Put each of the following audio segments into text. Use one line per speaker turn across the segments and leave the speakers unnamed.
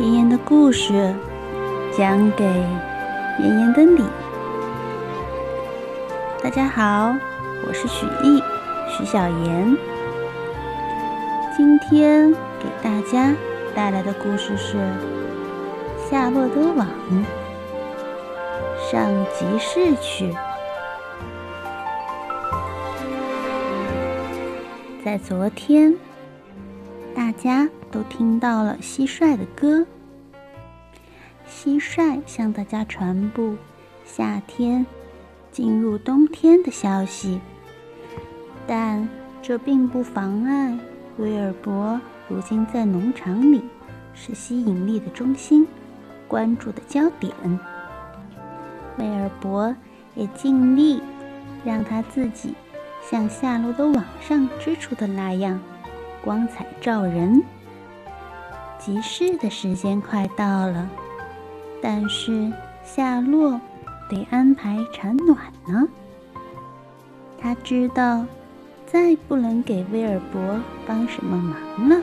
妍妍的故事讲给妍妍的你。大家好，我是许艺，许小妍。今天给大家带来的故事是《夏洛的网》上集市去。在昨天，大家都听到了蟋蟀的歌。蟋蟀向大家传布夏天进入冬天的消息，但这并不妨碍威尔伯如今在农场里是吸引力的中心，关注的焦点。威尔伯也尽力让他自己。像下落的网上织出的那样，光彩照人。集市的时间快到了，但是夏洛得安排产卵呢。他知道，再不能给威尔伯帮什么忙了。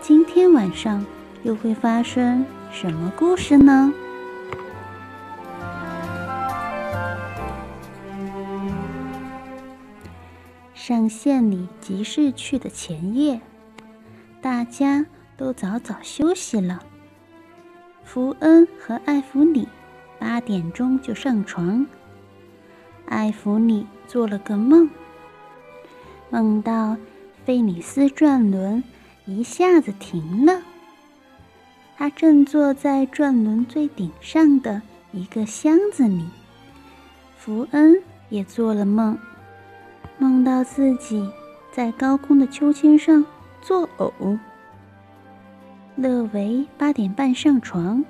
今天晚上又会发生什么故事呢？上县里集市去的前夜，大家都早早休息了。福恩和艾弗里八点钟就上床。艾弗里做了个梦，梦到费里斯转轮一下子停了，他正坐在转轮最顶上的一个箱子里。福恩也做了梦。梦到自己在高空的秋千上作呕。乐维八点半上床，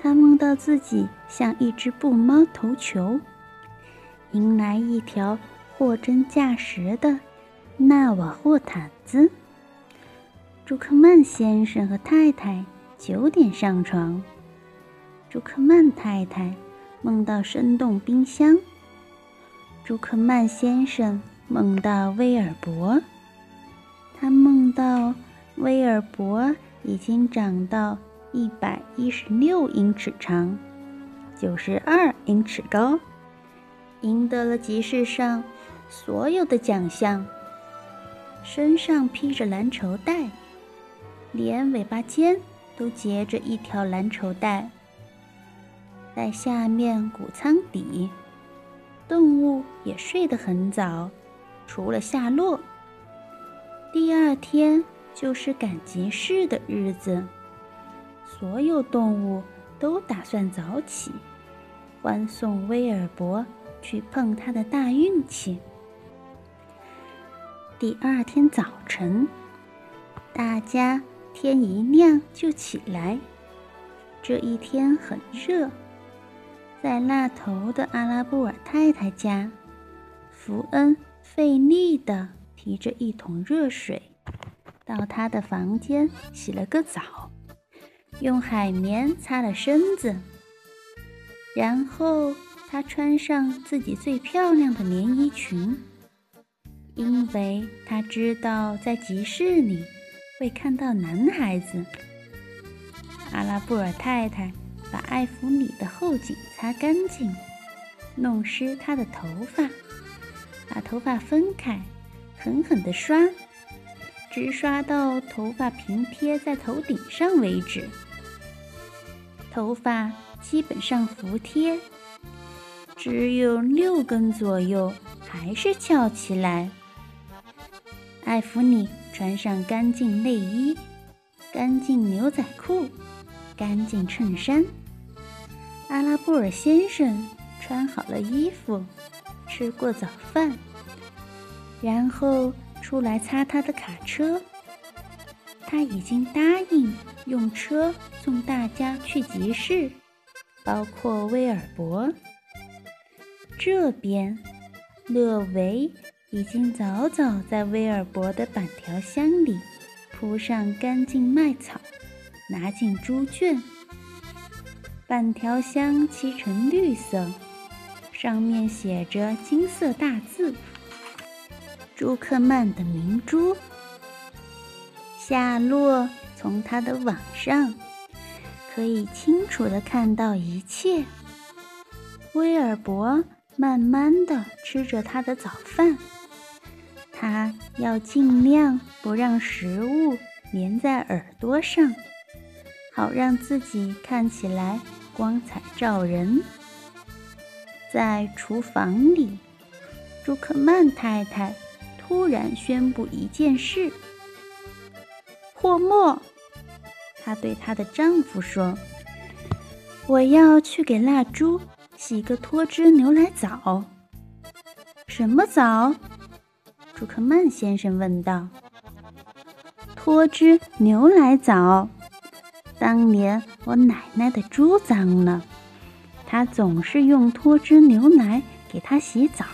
他梦到自己像一只布猫投球，迎来一条货真价实的纳瓦霍毯子。朱克曼先生和太太九点上床，朱克曼太太梦到生动冰箱。朱克曼先生梦到威尔伯，他梦到威尔伯已经长到一百一十六英尺长，九十二英尺高，赢得了集市上所有的奖项，身上披着蓝绸带，连尾巴尖都结着一条蓝绸带，在下面谷仓底。动物也睡得很早，除了夏洛。第二天就是赶集市的日子，所有动物都打算早起，欢送威尔伯去碰他的大运气。第二天早晨，大家天一亮就起来。这一天很热。在那头的阿拉布尔太太家，福恩费力的提着一桶热水，到他的房间洗了个澡，用海绵擦了身子，然后他穿上自己最漂亮的连衣裙，因为他知道在集市里会看到男孩子。阿拉布尔太太。把艾弗里的后颈擦干净，弄湿他的头发，把头发分开，狠狠地刷，直刷到头发平贴在头顶上为止。头发基本上服帖，只有六根左右还是翘起来。艾弗里穿上干净内衣，干净牛仔裤，干净衬衫。阿拉布尔先生穿好了衣服，吃过早饭，然后出来擦他的卡车。他已经答应用车送大家去集市，包括威尔伯。这边，勒维已经早早在威尔伯的板条箱里铺上干净麦草，拿进猪圈。板条箱漆成绿色，上面写着金色大字“朱克曼的明珠”。夏洛从他的网上可以清楚的看到一切。威尔伯慢慢的吃着他的早饭，他要尽量不让食物粘在耳朵上，好让自己看起来光彩照人。在厨房里，朱克曼太太突然宣布一件事：“霍莫，她对她的丈夫说：‘我要去给蜡烛洗个脱脂牛奶澡。’什么澡？”朱克曼先生问道。“脱脂牛奶澡。当年我奶奶的猪脏了。”她总是用脱脂牛奶给它洗澡，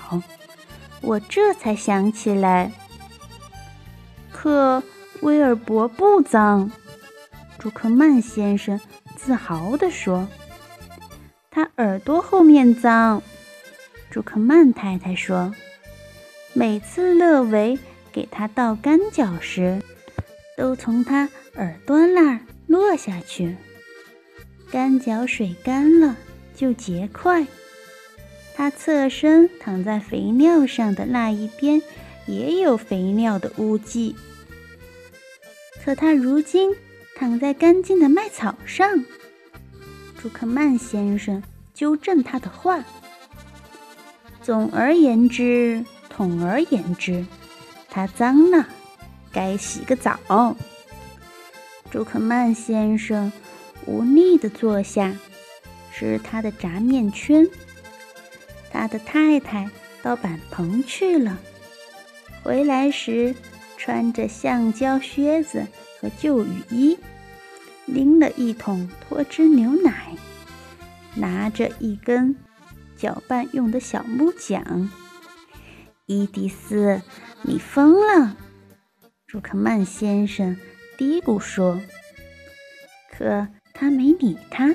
我这才想起来。可威尔伯不脏，朱克曼先生自豪地说。他耳朵后面脏，朱克曼太太说。每次乐维给他倒干脚时，都从他耳朵那儿落下去。干脚水干了。就结块。他侧身躺在肥料上的那一边，也有肥料的污迹。可他如今躺在干净的麦草上。朱克曼先生纠正他的话。总而言之，统而言之，他脏了，该洗个澡。朱克曼先生无力地坐下。吃他的炸面圈。他的太太到板棚去了，回来时穿着橡胶靴子和旧雨衣，拎了一桶脱脂牛奶，拿着一根搅拌用的小木桨。伊迪丝，你疯了！朱克曼先生嘀咕说。可他没理他。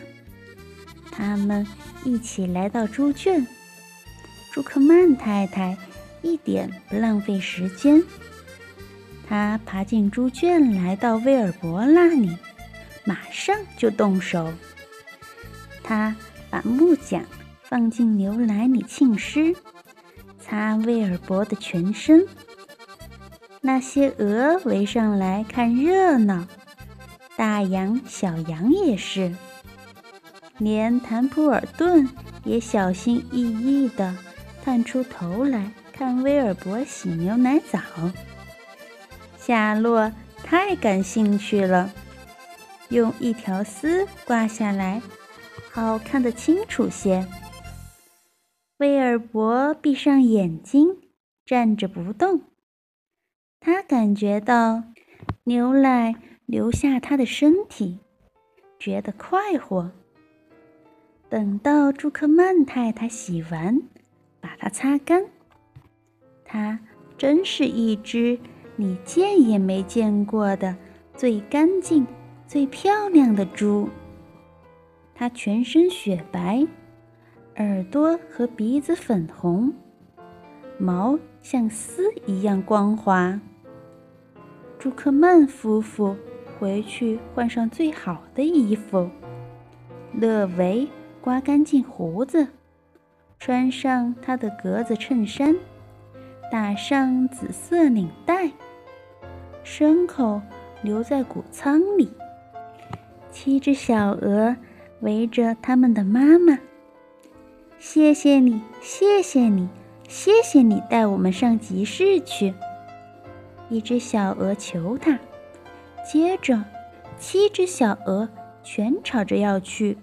他们一起来到猪圈，朱克曼太太一点不浪费时间。她爬进猪圈，来到威尔伯那里，马上就动手。她把木桨放进牛奶里浸湿，擦威尔伯的全身。那些鹅围上来看热闹，大羊、小羊也是。连坦普尔顿也小心翼翼地探出头来看威尔伯洗牛奶澡。夏洛太感兴趣了，用一条丝挂下来，好看得清楚些。威尔伯闭上眼睛，站着不动。他感觉到牛奶流下他的身体，觉得快活。等到朱克曼太太洗完，把它擦干，它真是一只你见也没见过的最干净、最漂亮的猪。它全身雪白，耳朵和鼻子粉红，毛像丝一样光滑。朱克曼夫妇回去换上最好的衣服，勒维。刮干净胡子，穿上他的格子衬衫，打上紫色领带。牲口留在谷仓里。七只小鹅围着他们的妈妈。谢谢你，谢谢你，谢谢你带我们上集市去。一只小鹅求他。接着，七只小鹅全吵着要去。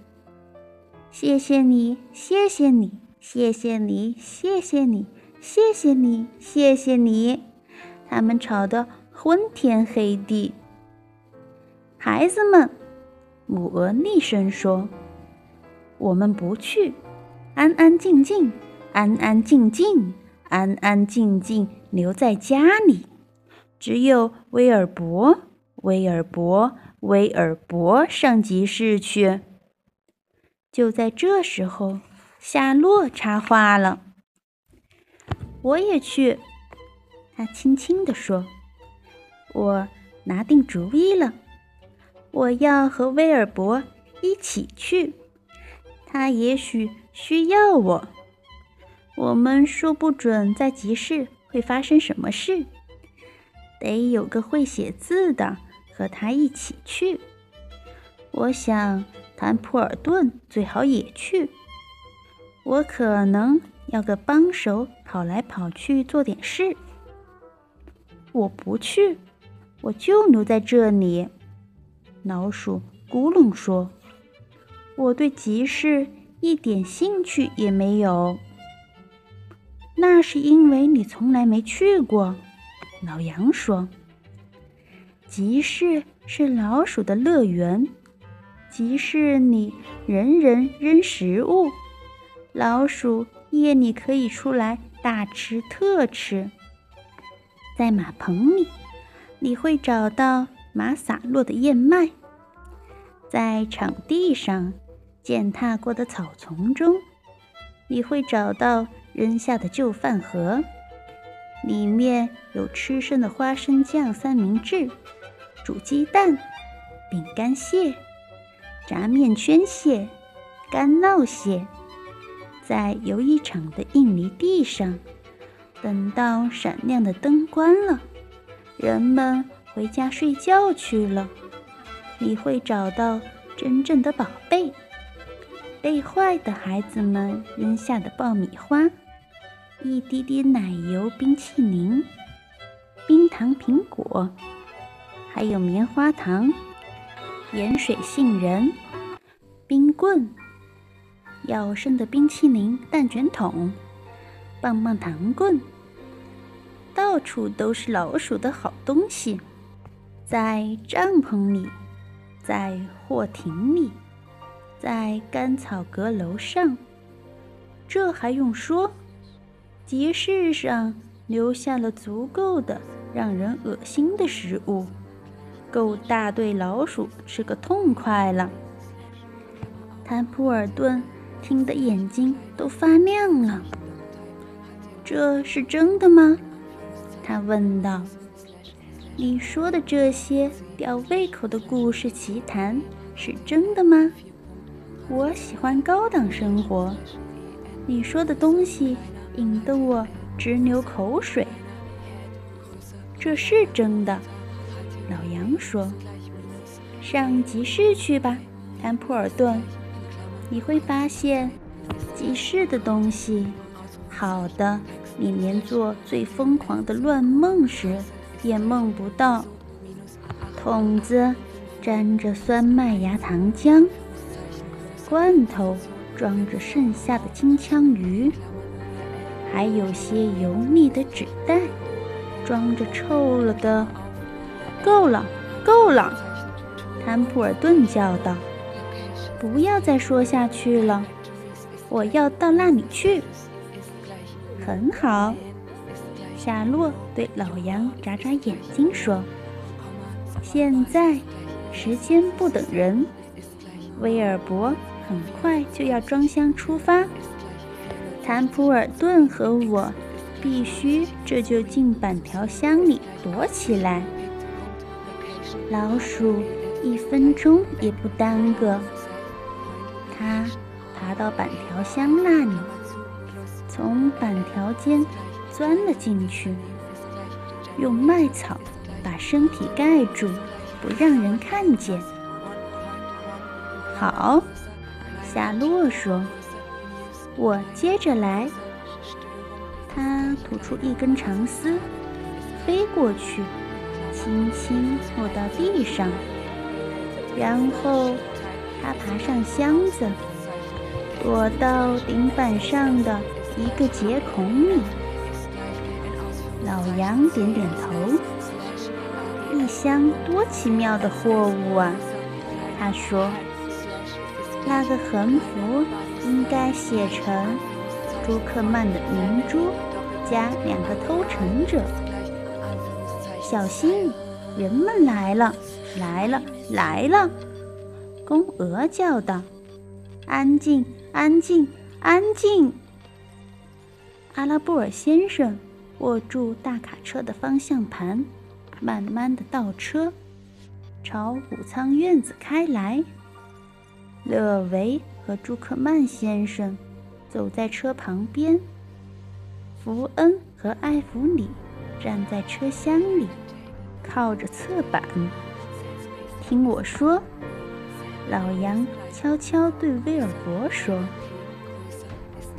谢谢你，谢谢你，谢谢你，谢谢你，谢谢你，谢谢你！他们吵得昏天黑地。孩子们，母鹅厉声说：“我们不去，安安静静，安安静静，安安静静留在家里。只有威尔伯，威尔伯，威尔伯上集市去。”就在这时候，夏洛插话了：“我也去。”他轻轻地说：“我拿定主意了，我要和威尔伯一起去，他也许需要我。我们说不准在集市会发生什么事，得有个会写字的和他一起去。我想谭普尔顿最好也去。我可能要个帮手，跑来跑去做点事。我不去，我就留在这里。老鼠咕隆说：“我对集市一点兴趣也没有。”那是因为你从来没去过。老杨说：“集市是老鼠的乐园，集市里人人扔食物，老鼠夜里可以出来大吃特吃。在马棚里，你会找到。”马洒落的燕麦，在场地上践踏过的草丛中，你会找到扔下的旧饭盒，里面有吃剩的花生酱三明治、煮鸡蛋、饼干屑、炸面圈屑、干酪屑。在游艺场的印泥地上，等到闪亮的灯关了，人们。回家睡觉去了，你会找到真正的宝贝，被坏的孩子们扔下的爆米花，一滴滴奶油冰淇淋，冰糖苹果，还有棉花糖、盐水杏仁、冰棍、要生的冰淇淋蛋卷筒、棒棒糖棍，到处都是老鼠的好东西。在帐篷里，在货亭里，在干草阁楼上，这还用说？集市上留下了足够的让人恶心的食物，够大队老鼠吃个痛快了。坦普尔顿听得眼睛都发亮了。这是真的吗？他问道。你说的这些吊胃口的故事奇谈是真的吗？我喜欢高档生活。你说的东西引得我直流口水。这是真的，老杨说。上集市去吧，坦普尔顿。你会发现，集市的东西好的，你连做最疯狂的乱梦时。也梦不到，桶子沾着酸麦芽糖浆，罐头装着剩下的金枪鱼，还有些油腻的纸袋，装着臭了的。够了，够了！坦普尔顿叫道：“不要再说下去了，我要到那里去。”很好。夏洛对老杨眨眨眼睛说：“现在时间不等人，威尔伯很快就要装箱出发。坦普尔顿和我必须这就进板条箱里躲起来。老鼠一分钟也不耽搁。他爬到板条箱那里，从板条间。”钻了进去，用麦草把身体盖住，不让人看见。好，夏洛说：“我接着来。”他吐出一根长丝，飞过去，轻轻落到地上，然后他爬上箱子，躲到顶板上的一个结孔里。老杨点点头。一箱多奇妙的货物啊！他说：“那个横幅应该写成‘朱克曼的明珠’加两个偷乘者。”小心，人们来了，来了，来了！公鹅叫道：“安静，安静，安静！”阿拉布尔先生。握住大卡车的方向盘，慢慢的倒车。朝谷仓院子开来。勒维和朱克曼先生走在车旁边，福恩和艾弗里站在车厢里，靠着侧板。听我说，老杨悄悄对威尔伯说：“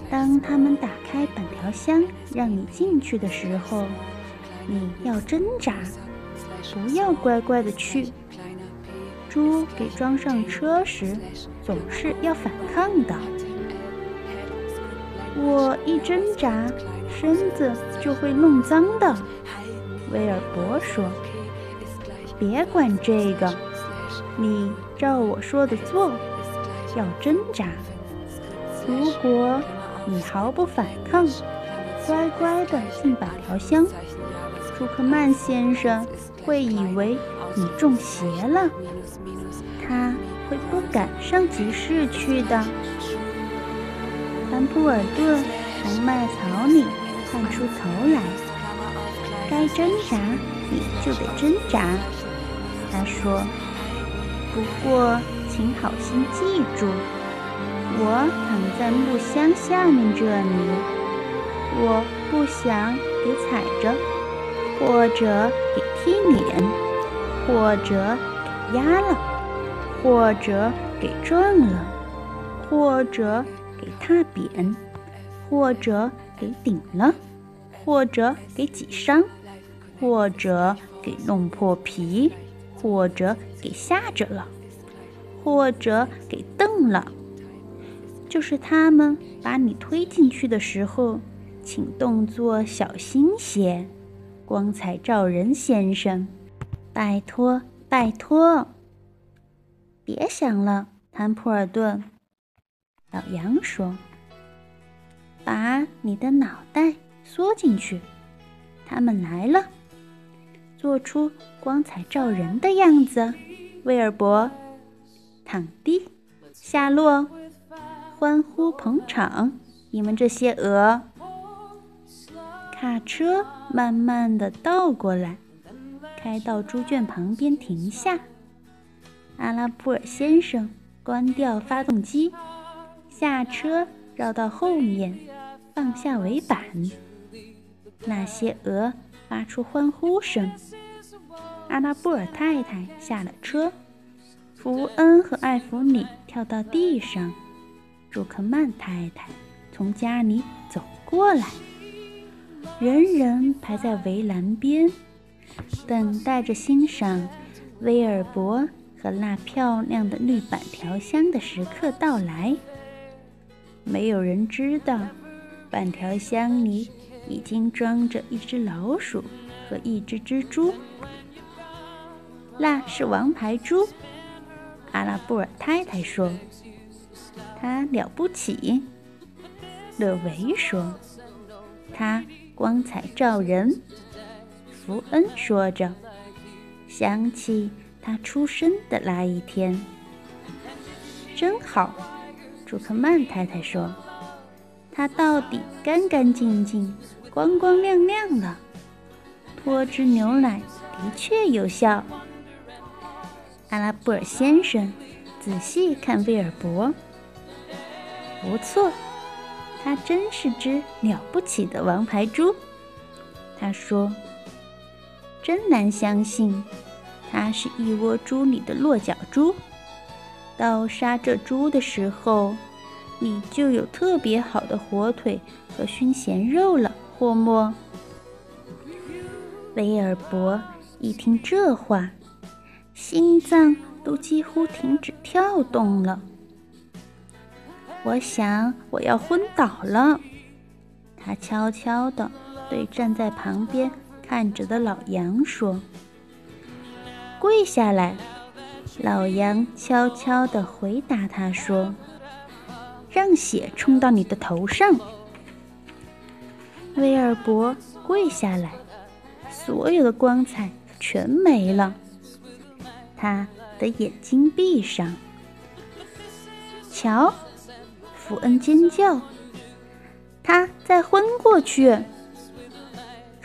当他们打开板条箱让你进去的时候，你要挣扎，不要乖乖的去。”猪给装上车时，总是要反抗的。我一挣扎，身子就会弄脏的。威尔伯说：“别管这个，你照我说的做，要挣扎。如果你毫不反抗，乖乖的进百条箱，朱克曼先生会以为你中邪了。”他会不敢上集市去的。潘普尔顿从麦草里探出头来，该挣扎你就得挣扎，他说。不过请好心记住，我躺在木箱下面这里，我不想给踩着，或者给踢脸，或者给压了。或者给撞了，或者给踏扁，或者给顶了，或者给挤伤，或者给弄破皮，或者给吓着了，或者给瞪了。就是他们把你推进去的时候，请动作小心些，光彩照人先生，拜托，拜托。别想了，坦普尔顿。老杨说：“把你的脑袋缩进去。”他们来了，做出光彩照人的样子。威尔伯，躺地，下落，欢呼捧场。你们这些鹅！卡车慢慢的倒过来，开到猪圈旁边停下。阿拉布尔先生关掉发动机，下车，绕到后面，放下尾板。那些鹅发出欢呼声。阿拉布尔太太下了车，福恩和艾弗里跳到地上。朱克曼太太从家里走过来，人人排在围栏边，等待着欣赏威尔伯。和那漂亮的绿板条箱的时刻到来，没有人知道，板条箱里已经装着一只老鼠和一只蜘蛛。那是王牌猪，阿拉布尔太太说：“他了不起。”勒维说：“他光彩照人。”福恩说着，想起。他出生的那一天，真好。朱克曼太太说：“他到底干干净净、光光亮亮了。脱脂牛奶的确有效。”阿拉布尔先生仔细看威尔伯，不错，他真是只了不起的王牌猪。他说：“真难相信。”它是一窝猪里的落脚猪。到杀这猪的时候，你就有特别好的火腿和熏咸肉了，霍莫。威尔伯一听这话，心脏都几乎停止跳动了。我想我要昏倒了。他悄悄地对站在旁边看着的老杨说。跪下来，老杨悄悄地回答他说：“让血冲到你的头上。”威尔伯跪下来，所有的光彩全没了。他的眼睛闭上。瞧，福恩尖叫，他在昏过去。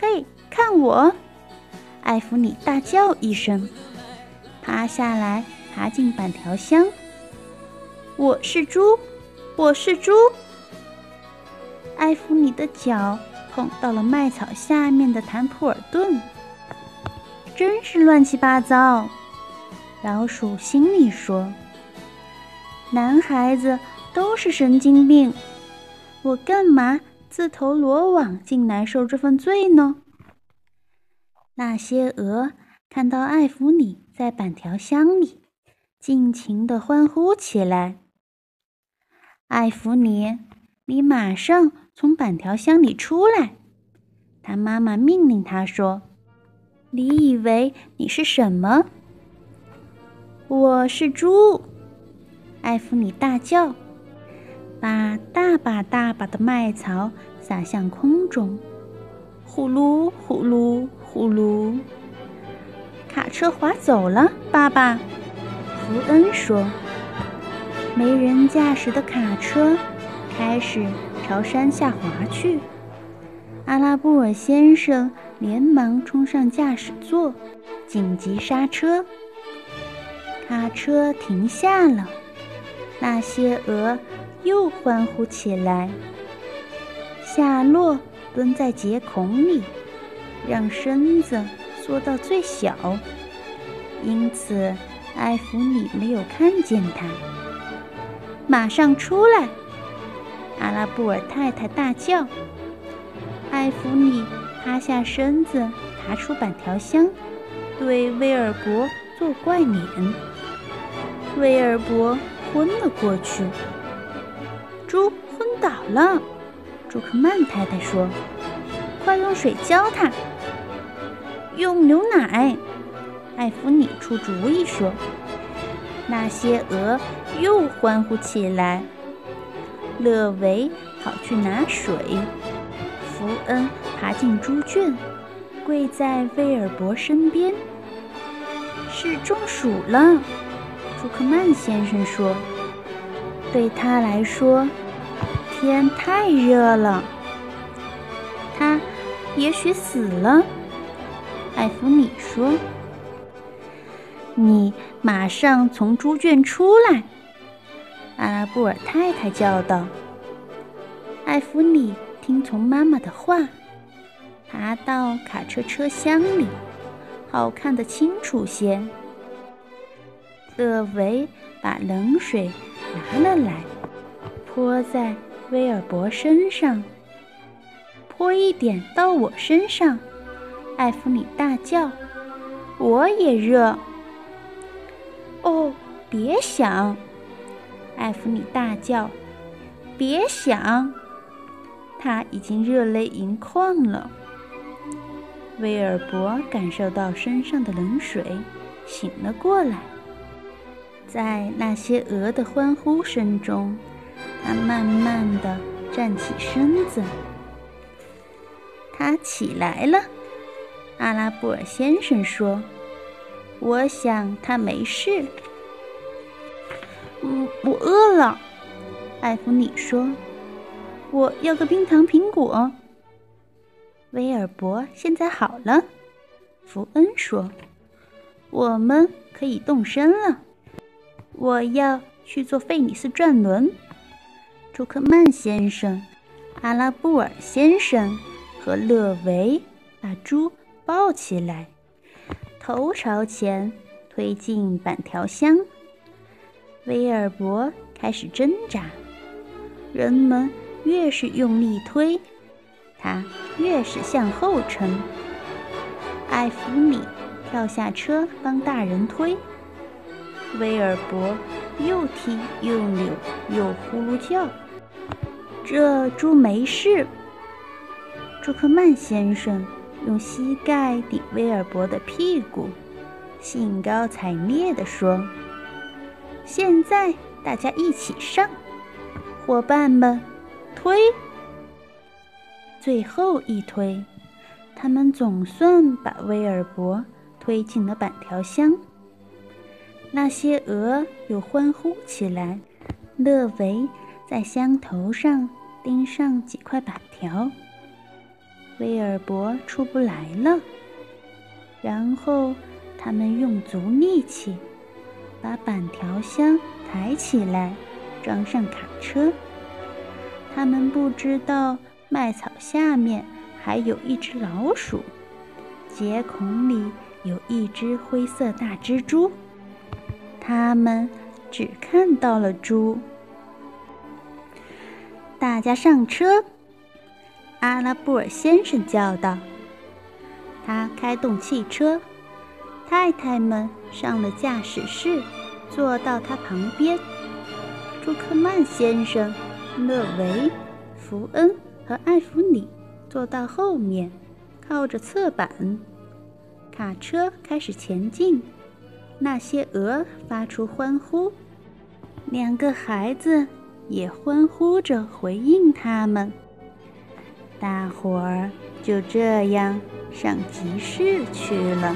嘿，看我！艾弗里大叫一声。趴下来，爬进板条箱。我是猪，我是猪。艾弗尼的脚碰到了麦草下面的坦普尔顿，真是乱七八糟。老鼠心里说：“男孩子都是神经病，我干嘛自投罗网，竟难受这份罪呢？”那些鹅看到艾弗里在板条箱里，尽情地欢呼起来。艾弗里，你马上从板条箱里出来！他妈妈命令他说：“你以为你是什么？”我是猪，艾弗里大叫，把大把大把的麦草撒向空中，呼噜呼噜呼噜，卡车滑走了。爸爸，福恩说：“没人驾驶的卡车开始朝山下滑去。”阿拉布尔先生连忙冲上驾驶座，紧急刹车。卡车停下了，那些鹅又欢呼起来。夏洛蹲在结孔里，让身子缩到最小，因此艾弗里没有看见他。马上出来！阿拉布尔太太大叫。艾弗里趴下身子，爬出板条箱，对威尔伯做怪脸。威尔伯昏了过去，猪昏倒了。朱克曼太太说：“快用水浇它。”用牛奶。艾弗尼出主意说：“那些鹅又欢呼起来。”乐维跑去拿水，福恩爬进猪圈，跪在威尔伯身边。是中暑了。朱克曼先生说：“对他来说，天太热了。他也许死了。”艾弗里说：“你马上从猪圈出来！”阿拉布尔太太叫道。艾弗里听从妈妈的话，爬到卡车车厢里，好看的清楚些。乐维把冷水拿了来，泼在威尔伯身上，泼一点到我身上。艾弗里大叫：“我也热！”哦，别想！艾弗里大叫：“别想！”他已经热泪盈眶了。威尔伯感受到身上的冷水，醒了过来。在那些鹅的欢呼声中，他慢慢地站起身子。他起来了，阿拉布尔先生说：“我想他没事。”“嗯，我饿了。”艾弗尼说：“我要个冰糖苹果。”威尔伯现在好了，福恩说：“我们可以动身了。”我要去做费尼斯转轮。朱克曼先生、阿拉布尔先生和勒维把猪抱起来，头朝前推进板条箱。威尔伯开始挣扎，人们越是用力推，他越是向后沉。艾弗里跳下车帮大人推。威尔伯又踢又扭又呼噜叫，这猪没事。朱克曼先生用膝盖顶威尔伯的屁股，兴高采烈地说：“现在大家一起上，伙伴们，推！”最后一推，他们总算把威尔伯推进了板条箱。那些鹅又欢呼起来。勒维在箱头上钉上几块板条。威尔伯出不来了。然后他们用足力气把板条箱抬起来，装上卡车。他们不知道麦草下面还有一只老鼠，结孔里有一只灰色大蜘蛛。他们只看到了猪。大家上车，阿拉布尔先生叫道。他开动汽车，太太们上了驾驶室，坐到他旁边。朱克曼先生、勒维、福恩和艾弗里坐到后面，靠着侧板。卡车开始前进，那些鹅发出欢呼，两个孩子也欢呼着回应他们。大伙儿就这样。上集市去了。